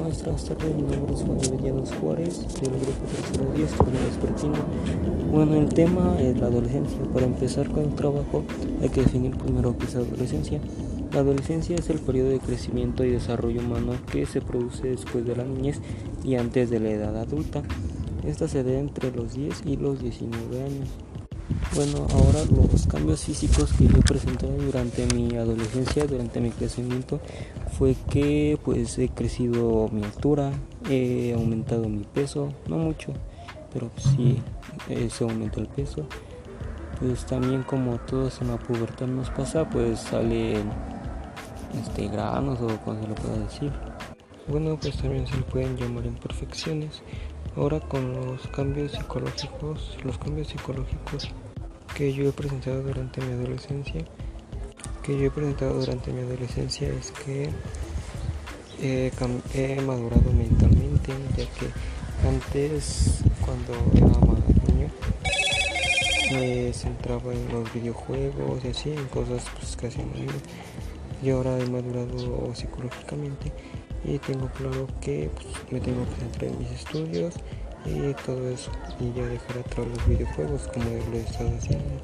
buenas tardes, mi nombre es Juan Avellanos Juárez, del grupo tercero 10, torneo. Bueno, el tema es la adolescencia. Para empezar con el trabajo hay que definir primero qué es adolescencia. La adolescencia es el periodo de crecimiento y desarrollo humano que se produce después de la niñez y antes de la edad adulta. Esta se da entre los 10 y los 19 años. Bueno, ahora los cambios físicos que yo he presentado durante mi adolescencia, durante mi crecimiento, fue que pues he crecido mi altura, he aumentado mi peso, no mucho, pero sí eh, se aumentó el peso. Pues también como todos en la pubertad nos pasa, pues salen este, granos o como se lo pueda decir. Bueno, pues también se le pueden llamar imperfecciones. Ahora con los cambios psicológicos, los cambios psicológicos que yo he presentado durante mi adolescencia, que yo he presentado durante mi adolescencia es que he, madurado mentalmente, ya que antes cuando era más niño me centraba en los videojuegos y así, en cosas pues, casi no y ahora he madurado psicológicamente y tengo claro que pues, me tengo que centrar en mis estudios y todo eso y ya dejar atrás los videojuegos como lo estado haciendo.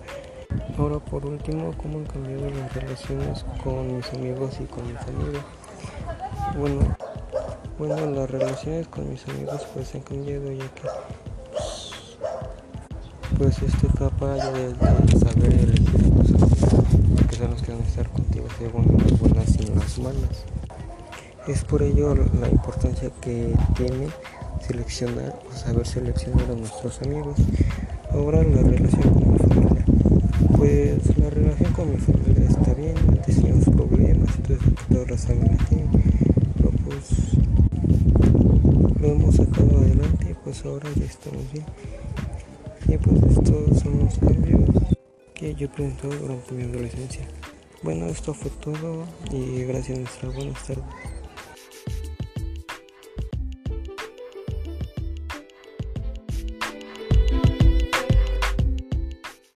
Ahora por último, cómo han cambiado las relaciones con mis amigos y con mi familia. Bueno, bueno, las relaciones con mis amigos pues han cambiado ya que pues, esta etapa ya de, saber elegir a tus amigos que son los que van a estar contigo según las buenas y las malas. Es por ello la importancia que tiene seleccionar o saber seleccionar a nuestros amigos. Ahora la relación con mi familia. Pues la relación con mi familia está bien, antes teníamos problemas, entonces todas las familias tienen, pero pues lo hemos sacado adelante y pues ahora ya estamos bien. Y pues estos son los cambios que yo he presentado durante mi adolescencia. Bueno, esto fue todo y gracias nuestra buenas tardes.